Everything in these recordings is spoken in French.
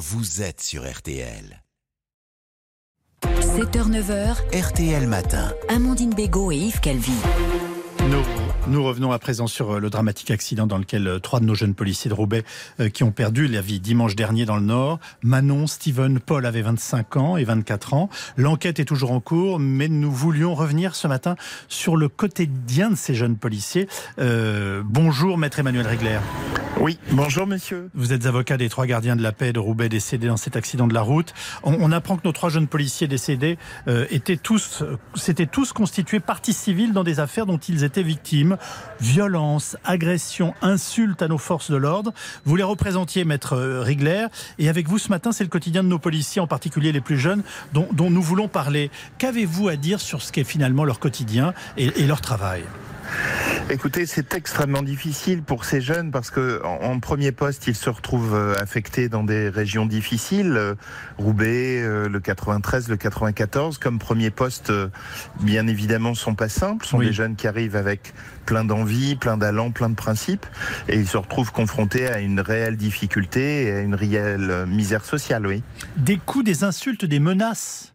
vous êtes sur RTL. 7h-9h, RTL Matin. Amandine Bégaud et Yves Calvi. Nous, nous revenons à présent sur euh, le dramatique accident dans lequel euh, trois de nos jeunes policiers de Roubaix euh, qui ont perdu la vie dimanche dernier dans le Nord. Manon, Steven, Paul avaient 25 ans et 24 ans. L'enquête est toujours en cours, mais nous voulions revenir ce matin sur le quotidien de ces jeunes policiers. Euh, bonjour, maître Emmanuel Regler. Oui, bonjour monsieur. Vous êtes avocat des trois gardiens de la paix de Roubaix décédés dans cet accident de la route. On, apprend que nos trois jeunes policiers décédés euh, étaient tous, euh, s'étaient tous constitués partie civile dans des affaires dont ils étaient victimes. Violence, agression, insultes à nos forces de l'ordre. Vous les représentiez, maître euh, Rigler. Et avec vous ce matin, c'est le quotidien de nos policiers, en particulier les plus jeunes, dont, dont nous voulons parler. Qu'avez-vous à dire sur ce qu'est finalement leur quotidien et, et leur travail? Écoutez, c'est extrêmement difficile pour ces jeunes parce que en, en premier poste, ils se retrouvent euh, affectés dans des régions difficiles, euh, Roubaix, euh, le 93, le 94. Comme premier poste, bien évidemment, sont pas simples. Ce sont Oui. des jeunes qui arrivent avec plein d'envie, plein d'allant, plein de principes, et ils se retrouvent confrontés à une réelle difficulté et à une réelle misère sociale. Oui. Des coups, des insultes, des menaces?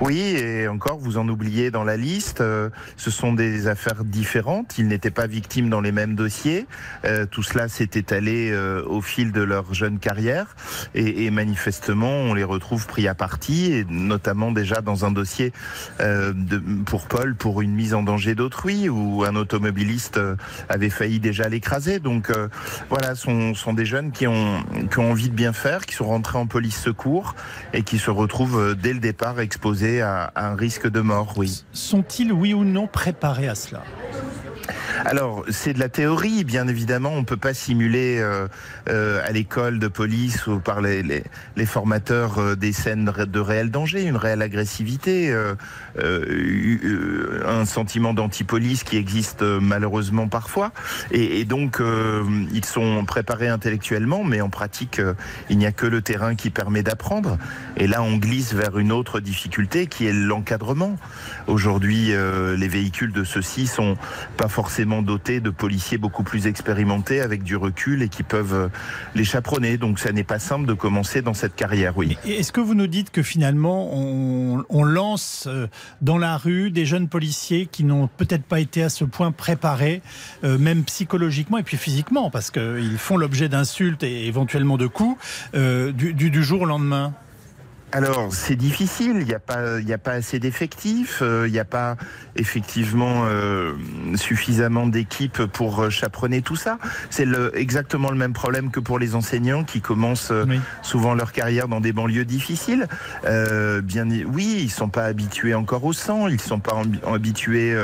Oui, et encore, vous en oubliez dans la liste. euh, ce sont des affaires différentes. Ils n'étaient pas victimes dans les mêmes dossiers. Euh, tout cela s'est étalé euh, au fil de leur jeune carrière. Et, manifestement, on les retrouve pris à partie, et notamment déjà dans un dossier pour Paul pour une mise en danger d'autrui, où un automobiliste avait failli déjà l'écraser. Donc voilà, sont, sont des jeunes qui ont, qui ont envie de bien faire, qui sont rentrés en police secours et qui se retrouvent dès le départ exposés à, à un risque de mort, oui. sont-ils, oui ou non, préparés à cela? Alors, c'est de la théorie, bien évidemment. On peut pas simuler euh, euh, à l'école de police ou par les, formateurs euh, des scènes de ré- de réel danger, une réelle agressivité, un sentiment d'antipolice qui existe malheureusement parfois. Et, et donc, ils sont préparés intellectuellement, mais en pratique, il n'y a que le terrain qui permet d'apprendre. Et là, on glisse vers une autre difficulté qui est l'encadrement. Aujourd'hui, les véhicules de ceux-ci sont pas forcément dotés de policiers beaucoup plus expérimentés avec du recul et qui peuvent euh, les chaperonner. Donc ça n'est pas simple de commencer dans cette carrière, oui. Est-ce que vous nous dites que finalement on, lance euh, dans la rue des jeunes policiers qui n'ont peut-être pas été à ce point préparés, euh, même psychologiquement et puis physiquement, parce qu'ils font l'objet d'insultes et éventuellement de coups du jour au lendemain Alors, c'est difficile. Il n'y a pas, il n'y a pas assez d'effectifs. euh, Il n'y a pas effectivement euh, suffisamment d'équipes pour euh, chaperonner tout ça. C'est le, exactement le même problème que pour les enseignants qui commencent euh, Oui. souvent leur carrière dans des banlieues difficiles. Euh, bien, oui, ils sont pas habitués encore au sang. Ils sont pas habitués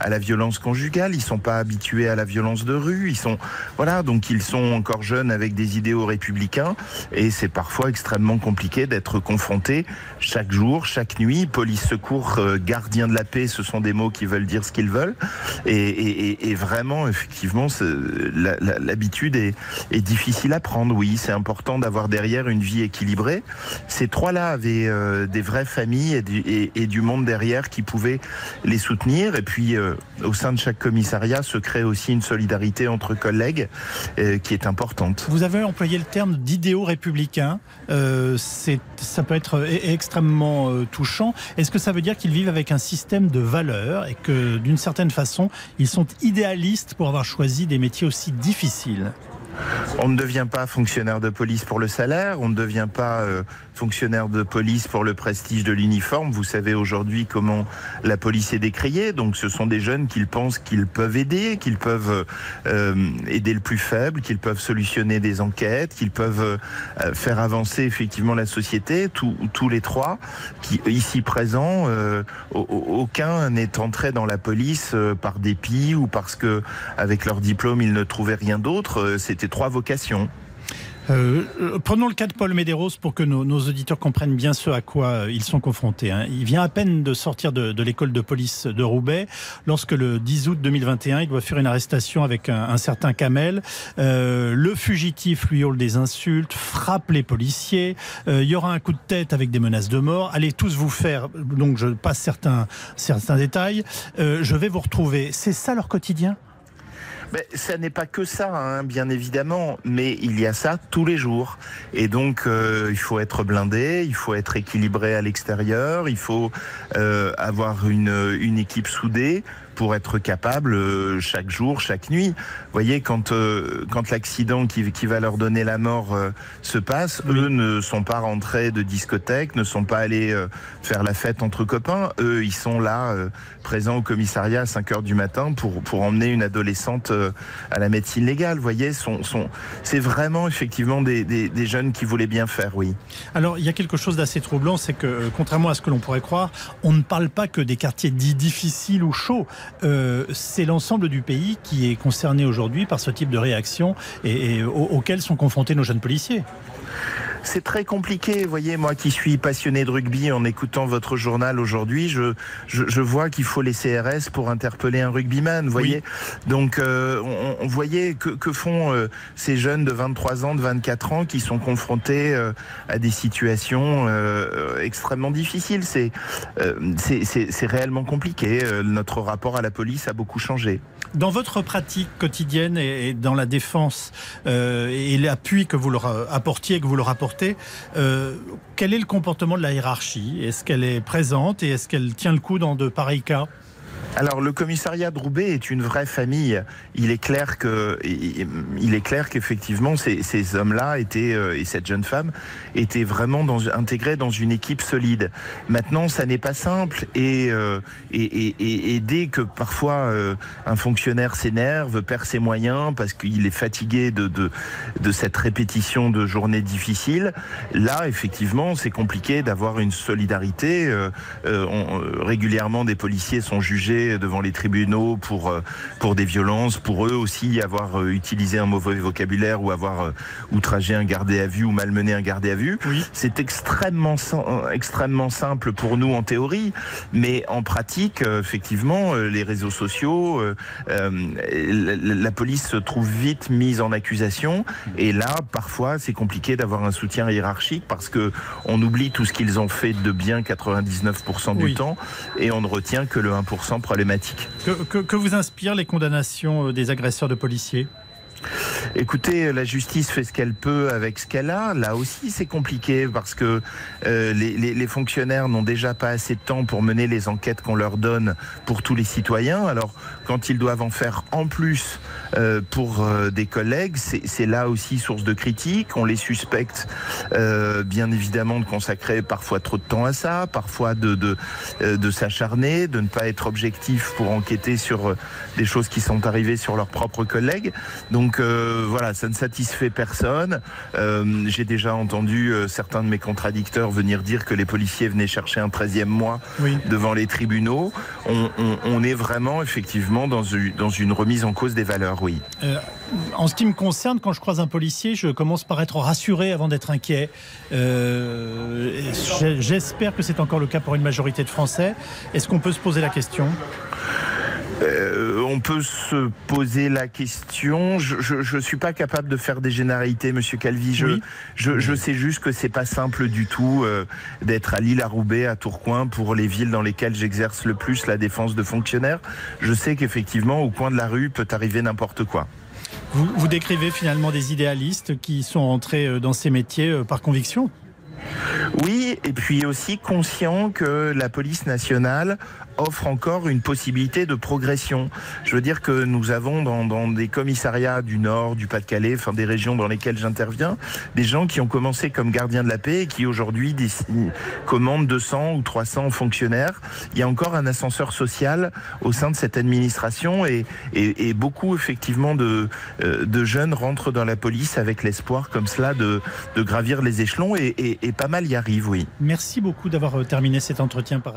à la violence conjugale. Ils sont pas habitués à la violence de rue. Ils sont, voilà, donc ils sont encore jeunes avec des idéaux républicains et c'est parfois extrêmement compliqué d'être chaque jour, chaque nuit. Police, secours, euh, gardien de la paix, ce sont des mots qui veulent dire ce qu'ils veulent. Et, vraiment, effectivement, l'habitude est, difficile à prendre. Oui, c'est important d'avoir derrière une vie équilibrée. Ces trois-là avaient euh, des vraies familles et du, monde derrière qui pouvaient les soutenir. Et puis, euh, au sein de chaque commissariat, se crée aussi une solidarité entre collègues qui est importante. Vous avez employé le terme d'idéaux républicains. Ça peut être e- extrêmement euh, touchant. Est-ce que ça veut dire qu'ils vivent avec un système de valeurs et que d'une certaine façon, ils sont idéalistes pour avoir choisi des métiers aussi difficiles? On ne devient pas fonctionnaire de police pour le salaire, on ne devient pas euh, fonctionnaire de police pour le prestige de l'uniforme. Vous savez aujourd'hui comment la police est décriée, donc ce sont des jeunes qu'ils pensent qu'ils peuvent aider, qu'ils peuvent euh, aider le plus faible, qu'ils peuvent solutionner des enquêtes, qu'ils peuvent euh, faire avancer effectivement la société. Tous, les trois, qui ici présents, euh, au- au- aucun n'est entré dans la police par dépit ou parce que avec leur diplôme ils ne trouvaient rien d'autre. C'était trois vocations. Euh, euh, prenons le cas de Paul Médéros pour que nos, nos auditeurs comprennent bien ce à quoi euh, ils sont confrontés. hein. Il vient à peine de sortir de, de l'école de police de Roubaix lorsque le 10 août 2021, il doit faire une arrestation avec un, un certain Kamel. Euh, le fugitif lui hurle des insultes, frappe les policiers. Euh, il y aura un coup de tête avec des menaces de mort. Allez tous vous faire. Donc je passe certains certains détails. Euh, je vais vous retrouver. C'est ça leur quotidien? Mais ça n'est pas que ça, hein, bien évidemment, mais il y a ça tous les jours. Et donc, euh, il faut être blindé, il faut être équilibré à l'extérieur, il faut euh, avoir une, une équipe soudée pour être capable euh, chaque jour, chaque nuit. Vous voyez, quand, euh, quand l'accident qui, qui va leur donner la mort euh, se passe, eux ne sont pas rentrés de discothèque, ne sont pas allés faire la fête entre copains. Eux, ils sont là, présents au commissariat à 5 heures du matin pour, pour emmener une adolescente à la médecine légale. Vous voyez, sont, sont, c'est vraiment effectivement des, des, des jeunes qui voulaient bien faire, oui. Alors, il y a quelque chose d'assez troublant, c'est que, contrairement à ce que l'on pourrait croire, on ne parle pas que des quartiers dits difficiles ou chauds. Euh, c'est l'ensemble du pays qui est concerné aujourd'hui par ce type de réaction et, et au- auquel sont confrontés nos jeunes policiers. C'est très compliqué, vous voyez, moi qui suis passionné de rugby en écoutant votre journal aujourd'hui, je, je, je vois qu'il faut les CRS pour interpeller un rugbyman, vous voyez. Donc, euh, on, on voyait que, que font euh, ces jeunes de 23 ans, de 24 ans qui sont confrontés euh, à des situations euh, extrêmement difficiles. C'est réellement compliqué. Notre rapport à la police a beaucoup changé. Dans votre pratique quotidienne et et dans la défense et l'appui que vous leur apportiez, que vous leur euh, quel est le comportement de la hiérarchie? Est-ce qu'elle est présente et est-ce qu'elle tient le coup dans de pareils cas? Alors le commissariat de Roubaix est une vraie famille. Il est clair que il est clair qu'effectivement ces, ces hommes-là étaient euh, et cette jeune femme étaient vraiment dans, intégrés dans une équipe solide. Maintenant, ça n'est pas simple et, euh, et, et- et dès que parfois euh, un fonctionnaire s'énerve, perd ses moyens parce qu'il est fatigué de, de de cette répétition de journées difficiles, là effectivement c'est compliqué d'avoir une solidarité. Euh, euh, on- euh, régulièrement des policiers sont jugés devant les tribunaux pour euh, pour des violences, pour eux aussi avoir euh, utilisé un mauvais vocabulaire ou avoir euh, outragé un gardé à vue ou malmené un gardé à vue. Oui. C'est extrêmement extrêmement simple pour nous en théorie, mais en pratique, effectivement, les réseaux sociaux, euh, la, la police se trouve vite mise en accusation, et là, parfois, c'est compliqué d'avoir un soutien hiérarchique parce que on oublie tout ce qu'ils ont fait de bien 99% du Oui. temps, et on ne retient que le 1% que- que vous inspirent les condamnations euh, des agresseurs de policiers? Écoutez, la justice fait ce qu'elle peut avec ce qu'elle a. Là aussi, c'est compliqué parce que euh, les, fonctionnaires n'ont déjà pas assez de temps pour mener les enquêtes qu'on leur donne pour tous les citoyens. Alors, quand ils doivent en faire en plus euh, pour euh, des collègues, c'est là aussi source de critique. On les suspecte, bien évidemment, de consacrer parfois trop de temps à ça, parfois de, s'acharner, de ne pas être objectif pour enquêter sur des choses qui sont arrivées sur leurs propres collègues. Donc voilà, ça ne satisfait personne. Euh, J'ai déjà entendu euh, certains de mes contradicteurs venir dire que les policiers venaient chercher un 13e mois Oui. devant les tribunaux. On, on- on est vraiment effectivement dans une, dans une remise en cause des valeurs, oui. Euh, en ce qui me concerne, quand je croise un policier, je commence par être rassuré avant d'être inquiet. Euh, J'espère que c'est encore le cas pour une majorité de Français. Est-ce qu'on peut se poser la question? Euh, on peut se poser la question. Je ne suis pas capable de faire des généralités, Monsieur Calvi. Je, Oui. je, je sais juste que c'est pas simple du tout euh, d'être à Lille, à Roubaix, à Tourcoing pour les villes dans lesquelles j'exerce le plus la défense de fonctionnaires. Je sais qu'effectivement, au coin de la rue peut arriver n'importe quoi. vous, vous décrivez finalement des idéalistes qui sont entrés euh, dans ces métiers par conviction? Oui, et puis aussi conscient que la police nationale offre encore une possibilité de progression. Je veux dire que nous avons dans, dans des commissariats du Nord, du Pas-de-Calais, enfin des régions dans lesquelles j'interviens, des gens qui ont commencé comme gardiens de la paix et qui aujourd'hui commandent 200 ou 300 fonctionnaires. Il y a encore un ascenseur social au sein de cette administration et, et, et beaucoup effectivement de, euh, de jeunes rentrent dans la police avec l'espoir comme cela de, de gravir les échelons et, et, et pas mal y arrivent, oui. Merci beaucoup d'avoir euh, terminé cet entretien par